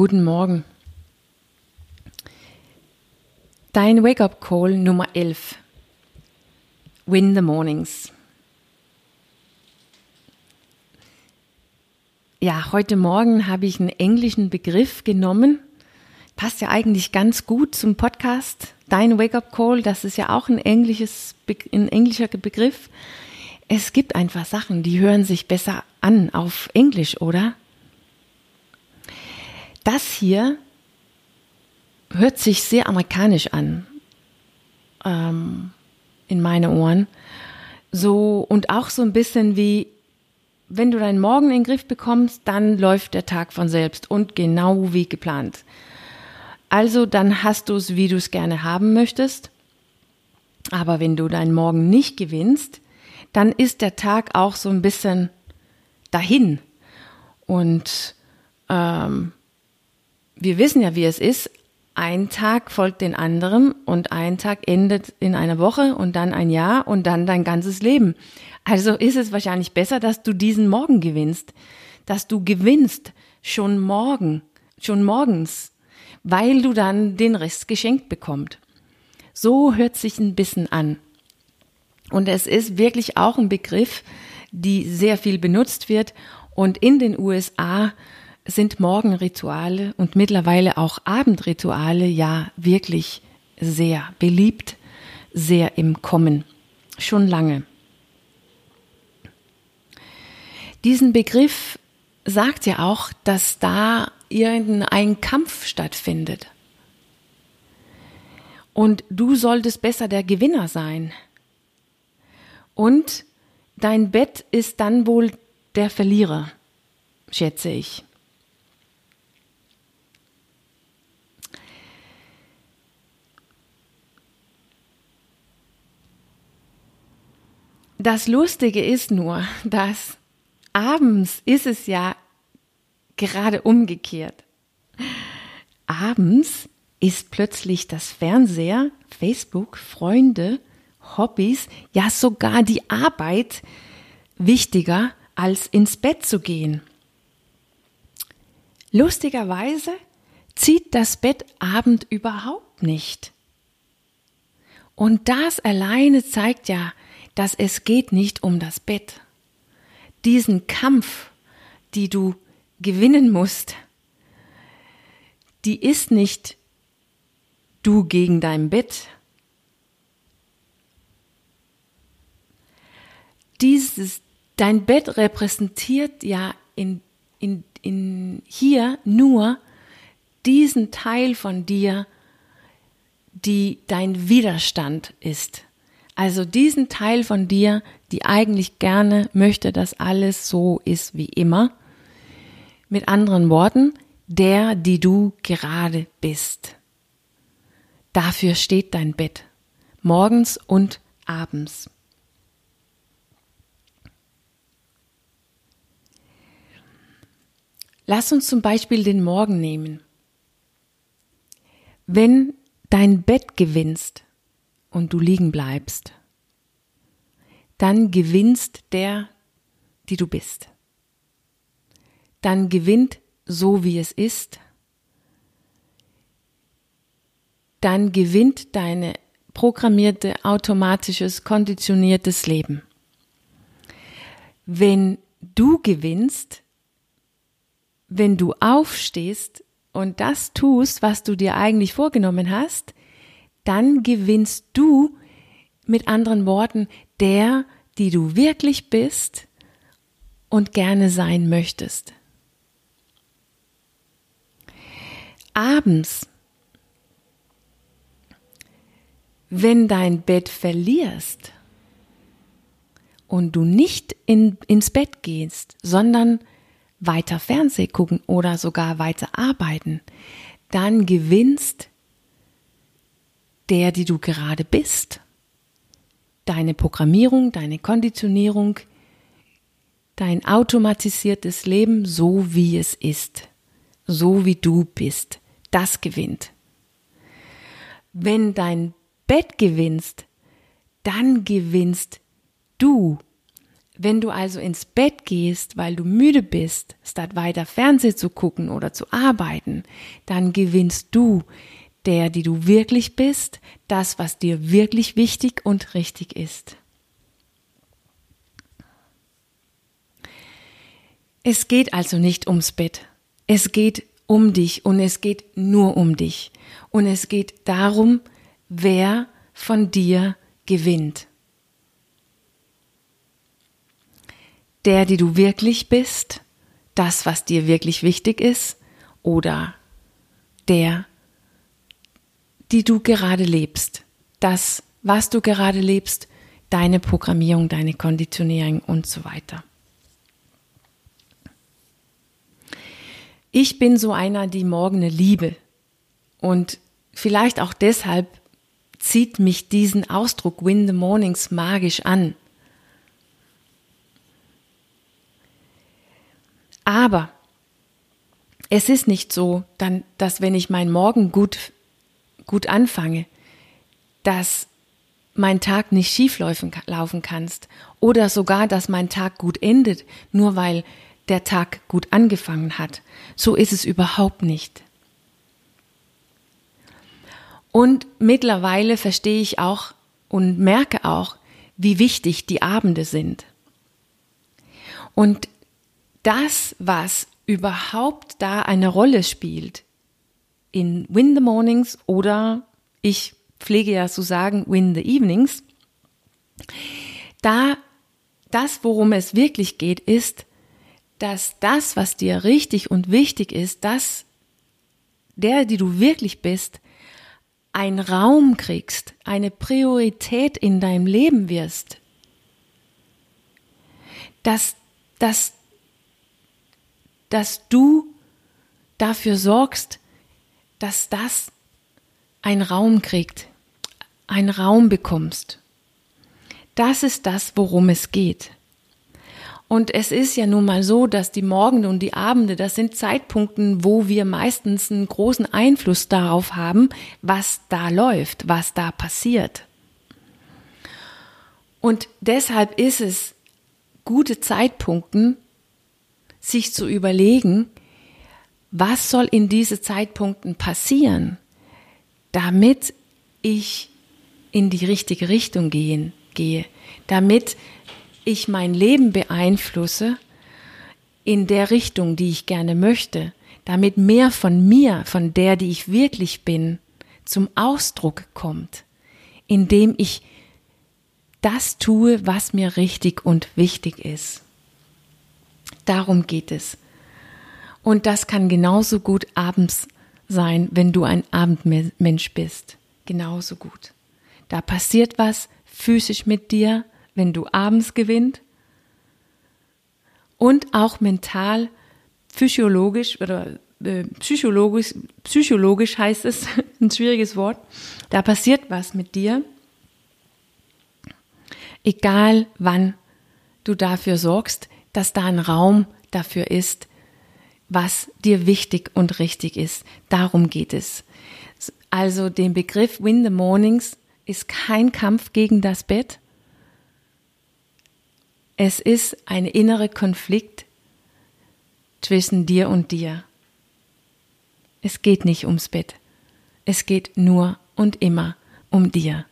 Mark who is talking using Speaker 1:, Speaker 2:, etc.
Speaker 1: Guten Morgen. Dein Wake-up-Call Nummer 11. Win the Mornings. Ja, heute Morgen habe ich einen englischen Begriff genommen. Passt ja eigentlich ganz gut zum Podcast. Dein Wake-up-Call, das ist ja auch ein, englisches, ein englischer Begriff. Es gibt einfach Sachen, die hören sich besser an auf Englisch, oder? Das hier hört sich sehr amerikanisch an ähm, in meine Ohren. So und auch so ein bisschen wie, wenn du deinen Morgen in den Griff bekommst, dann läuft der Tag von selbst und genau wie geplant. Also dann hast du es, wie du es gerne haben möchtest. Aber wenn du deinen Morgen nicht gewinnst, dann ist der Tag auch so ein bisschen dahin. Und ähm, wir wissen ja, wie es ist. Ein Tag folgt den anderen und ein Tag endet in einer Woche und dann ein Jahr und dann dein ganzes Leben. Also ist es wahrscheinlich besser, dass du diesen Morgen gewinnst, dass du gewinnst schon morgen, schon morgens, weil du dann den Rest geschenkt bekommst. So hört sich ein bisschen an. Und es ist wirklich auch ein Begriff, die sehr viel benutzt wird und in den USA sind Morgenrituale und mittlerweile auch Abendrituale ja wirklich sehr beliebt, sehr im Kommen. Schon lange. Diesen Begriff sagt ja auch, dass da irgendein Kampf stattfindet. Und du solltest besser der Gewinner sein. Und dein Bett ist dann wohl der Verlierer, schätze ich. Das Lustige ist nur, dass abends ist es ja gerade umgekehrt. Abends ist plötzlich das Fernseher, Facebook, Freunde, Hobbys, ja sogar die Arbeit wichtiger als ins Bett zu gehen. Lustigerweise zieht das Bett Abend überhaupt nicht. Und das alleine zeigt ja, dass es geht nicht um das Bett. Diesen Kampf, die du gewinnen musst, die ist nicht du gegen dein Bett. Dieses, dein Bett repräsentiert ja in, in, in hier nur diesen Teil von dir, die dein Widerstand ist. Also diesen Teil von dir, die eigentlich gerne möchte, dass alles so ist wie immer. Mit anderen Worten, der, die du gerade bist. Dafür steht dein Bett. Morgens und abends. Lass uns zum Beispiel den Morgen nehmen. Wenn dein Bett gewinnst, und du liegen bleibst, dann gewinnst der, die du bist. Dann gewinnt so, wie es ist. Dann gewinnt deine programmierte, automatisches, konditioniertes Leben. Wenn du gewinnst, wenn du aufstehst und das tust, was du dir eigentlich vorgenommen hast, dann gewinnst du mit anderen Worten der, die du wirklich bist und gerne sein möchtest. Abends, wenn dein Bett verlierst und du nicht in, ins Bett gehst, sondern weiter Fernseh gucken oder sogar weiter arbeiten, dann gewinnst der, die du gerade bist. Deine Programmierung, deine Konditionierung, dein automatisiertes Leben, so wie es ist, so wie du bist, das gewinnt. Wenn dein Bett gewinnst, dann gewinnst du, Wenn du also ins Bett gehst, weil du müde bist, statt weiter Fernsehen zu gucken oder zu arbeiten, dann gewinnst du der, die du wirklich bist, das, was dir wirklich wichtig und richtig ist. Es geht also nicht ums Bett. Es geht um dich und es geht nur um dich. Und es geht darum, wer von dir gewinnt. Der, die du wirklich bist, das, was dir wirklich wichtig ist, oder der, die du gerade lebst, das, was du gerade lebst, deine Programmierung, deine Konditionierung und so weiter. Ich bin so einer, die morgene liebe. Und vielleicht auch deshalb zieht mich diesen Ausdruck Win the Mornings magisch an. Aber es ist nicht so, dann, dass wenn ich meinen Morgen gut, gut anfange, dass mein Tag nicht schief laufen kannst oder sogar, dass mein Tag gut endet, nur weil der Tag gut angefangen hat. So ist es überhaupt nicht. Und mittlerweile verstehe ich auch und merke auch, wie wichtig die Abende sind. Und das, was überhaupt da eine Rolle spielt, in Win the Mornings oder ich pflege ja zu sagen Win the Evenings, da das, worum es wirklich geht, ist, dass das, was dir richtig und wichtig ist, dass der, die du wirklich bist, ein Raum kriegst, eine Priorität in deinem Leben wirst, dass, dass, dass du dafür sorgst, dass das ein Raum kriegt, einen Raum bekommst. Das ist das, worum es geht. Und es ist ja nun mal so, dass die Morgende und die Abende, das sind Zeitpunkten, wo wir meistens einen großen Einfluss darauf haben, was da läuft, was da passiert. Und deshalb ist es gute Zeitpunkten, sich zu überlegen, was soll in diese Zeitpunkten passieren, damit ich in die richtige Richtung gehen, gehe, damit ich mein Leben beeinflusse in der Richtung, die ich gerne möchte, damit mehr von mir, von der, die ich wirklich bin, zum Ausdruck kommt, indem ich das tue, was mir richtig und wichtig ist. Darum geht es. Und das kann genauso gut abends sein, wenn du ein Abendmensch bist. Genauso gut. Da passiert was physisch mit dir, wenn du abends gewinnt und auch mental, physiologisch oder äh, psychologisch, psychologisch heißt es, ein schwieriges Wort, da passiert was mit dir, egal wann du dafür sorgst, dass da ein Raum dafür ist, was dir wichtig und richtig ist. Darum geht es. Also den Begriff Win the Mornings ist kein Kampf gegen das Bett, es ist ein innerer Konflikt zwischen dir und dir. Es geht nicht ums Bett. Es geht nur und immer um dir.